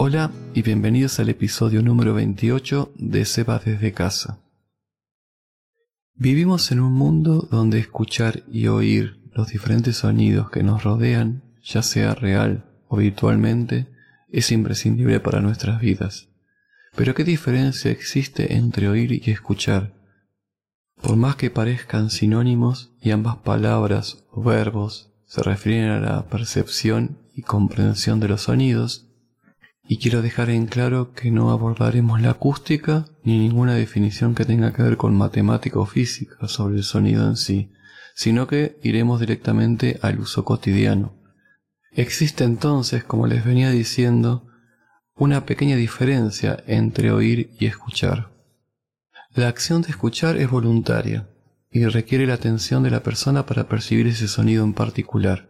Hola y bienvenidos al episodio número 28 de Seba desde casa. Vivimos en un mundo donde escuchar y oír los diferentes sonidos que nos rodean, ya sea real o virtualmente, es imprescindible para nuestras vidas. Pero ¿qué diferencia existe entre oír y escuchar? Por más que parezcan sinónimos y ambas palabras o verbos se refieren a la percepción y comprensión de los sonidos, y quiero dejar en claro que no abordaremos la acústica ni ninguna definición que tenga que ver con matemática o física sobre el sonido en sí, sino que iremos directamente al uso cotidiano. Existe entonces, como les venía diciendo, una pequeña diferencia entre oír y escuchar. La acción de escuchar es voluntaria y requiere la atención de la persona para percibir ese sonido en particular.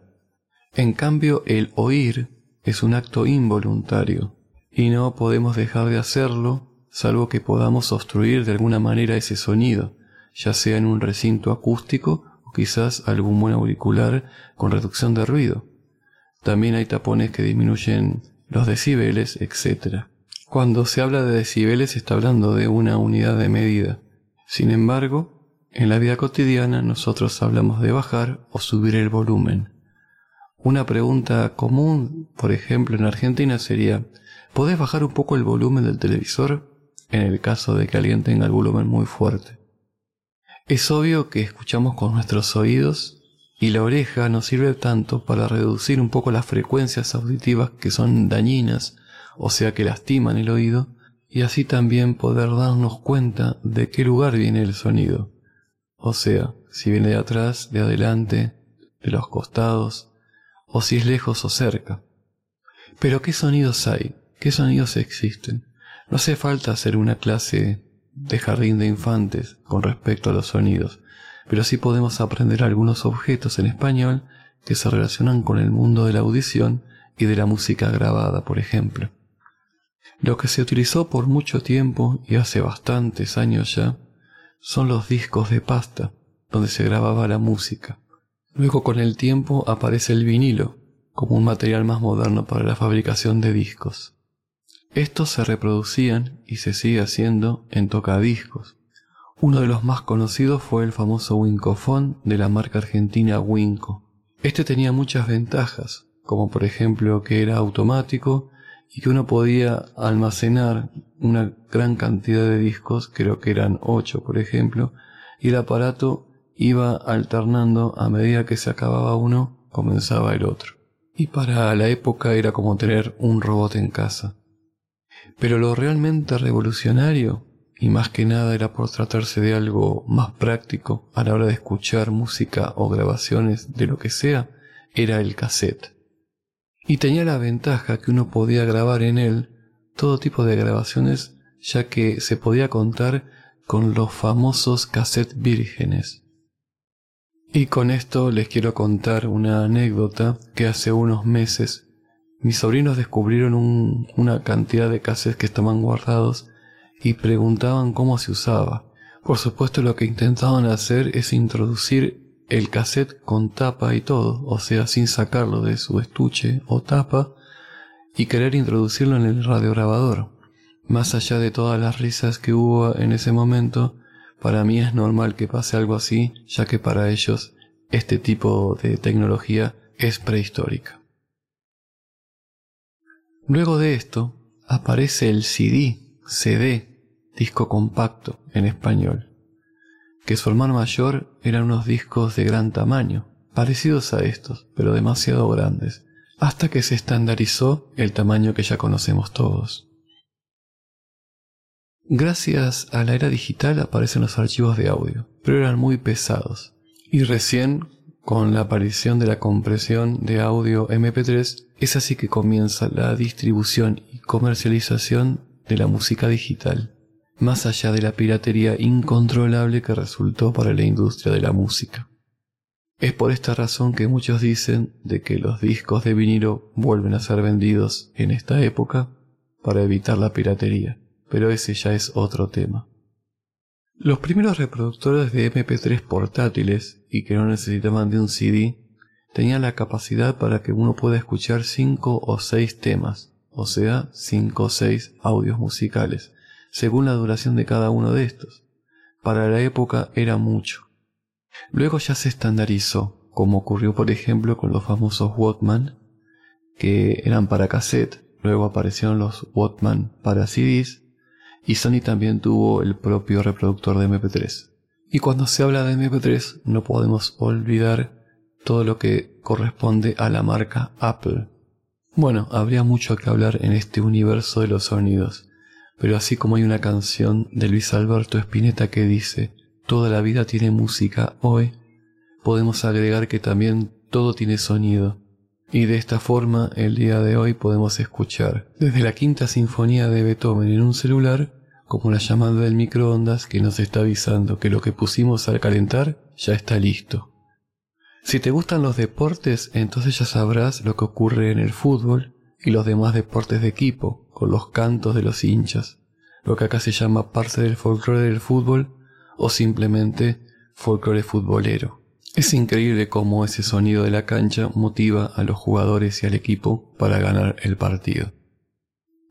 En cambio, el oír es un acto involuntario y no podemos dejar de hacerlo salvo que podamos obstruir de alguna manera ese sonido, ya sea en un recinto acústico o quizás algún buen auricular con reducción de ruido. También hay tapones que disminuyen los decibeles, etc. Cuando se habla de decibeles está hablando de una unidad de medida. Sin embargo, en la vida cotidiana nosotros hablamos de bajar o subir el volumen. Una pregunta común, por ejemplo, en Argentina sería, ¿podés bajar un poco el volumen del televisor? En el caso de que alguien tenga el volumen muy fuerte. Es obvio que escuchamos con nuestros oídos y la oreja nos sirve tanto para reducir un poco las frecuencias auditivas que son dañinas, o sea que lastiman el oído, y así también poder darnos cuenta de qué lugar viene el sonido. O sea, si viene de atrás, de adelante, de los costados, o si es lejos o cerca. Pero ¿qué sonidos hay? ¿Qué sonidos existen? No hace falta hacer una clase de jardín de infantes con respecto a los sonidos, pero sí podemos aprender algunos objetos en español que se relacionan con el mundo de la audición y de la música grabada, por ejemplo. Lo que se utilizó por mucho tiempo y hace bastantes años ya son los discos de pasta, donde se grababa la música. Luego con el tiempo aparece el vinilo, como un material más moderno para la fabricación de discos. Estos se reproducían y se sigue haciendo en tocadiscos. Uno de los más conocidos fue el famoso Wincofone de la marca argentina Winco. Este tenía muchas ventajas, como por ejemplo que era automático y que uno podía almacenar una gran cantidad de discos, creo que eran ocho por ejemplo, y el aparato iba alternando a medida que se acababa uno, comenzaba el otro. Y para la época era como tener un robot en casa. Pero lo realmente revolucionario, y más que nada era por tratarse de algo más práctico a la hora de escuchar música o grabaciones de lo que sea, era el cassette. Y tenía la ventaja que uno podía grabar en él todo tipo de grabaciones ya que se podía contar con los famosos cassettes vírgenes, y con esto les quiero contar una anécdota que hace unos meses mis sobrinos descubrieron una cantidad de cassettes que estaban guardados y preguntaban cómo se usaba. Por supuesto lo que intentaban hacer es introducir el cassette con tapa y todo, o sea, sin sacarlo de su estuche o tapa y querer introducirlo en el radiograbador. Más allá de todas las risas que hubo en ese momento, para mí es normal que pase algo así, ya que para ellos este tipo de tecnología es prehistórica. Luego de esto aparece el CD, CD, disco compacto en español, que su hermano mayor eran unos discos de gran tamaño, parecidos a estos, pero demasiado grandes, hasta que se estandarizó el tamaño que ya conocemos todos. Gracias a la era digital aparecen los archivos de audio, pero eran muy pesados. Y recién, con la aparición de la compresión de audio MP3, es así que comienza la distribución y comercialización de la música digital, más allá de la piratería incontrolable que resultó para la industria de la música. Es por esta razón que muchos dicen de que los discos de vinilo vuelven a ser vendidos en esta época para evitar la piratería pero ese ya es otro tema. Los primeros reproductores de MP3 portátiles y que no necesitaban de un CD tenían la capacidad para que uno pueda escuchar cinco o seis temas, o sea, 5 o 6 audios musicales, según la duración de cada uno de estos. Para la época era mucho. Luego ya se estandarizó, como ocurrió por ejemplo con los famosos Walkman, que eran para cassette, luego aparecieron los Walkman para CDs, y Sony también tuvo el propio reproductor de MP3. Y cuando se habla de MP3 no podemos olvidar todo lo que corresponde a la marca Apple. Bueno, habría mucho que hablar en este universo de los sonidos, pero así como hay una canción de Luis Alberto Spinetta que dice, toda la vida tiene música hoy, podemos agregar que también todo tiene sonido. Y de esta forma, el día de hoy podemos escuchar desde la quinta sinfonía de Beethoven en un celular, como la llamada del microondas que nos está avisando que lo que pusimos al calentar ya está listo. Si te gustan los deportes, entonces ya sabrás lo que ocurre en el fútbol y los demás deportes de equipo, con los cantos de los hinchas, lo que acá se llama parte del folclore del fútbol o simplemente folclore futbolero. Es increíble cómo ese sonido de la cancha motiva a los jugadores y al equipo para ganar el partido.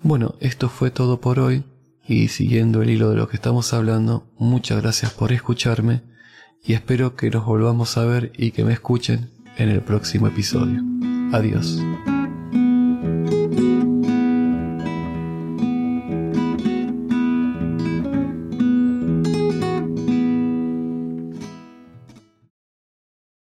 Bueno, esto fue todo por hoy y siguiendo el hilo de lo que estamos hablando, muchas gracias por escucharme y espero que nos volvamos a ver y que me escuchen en el próximo episodio. Adiós.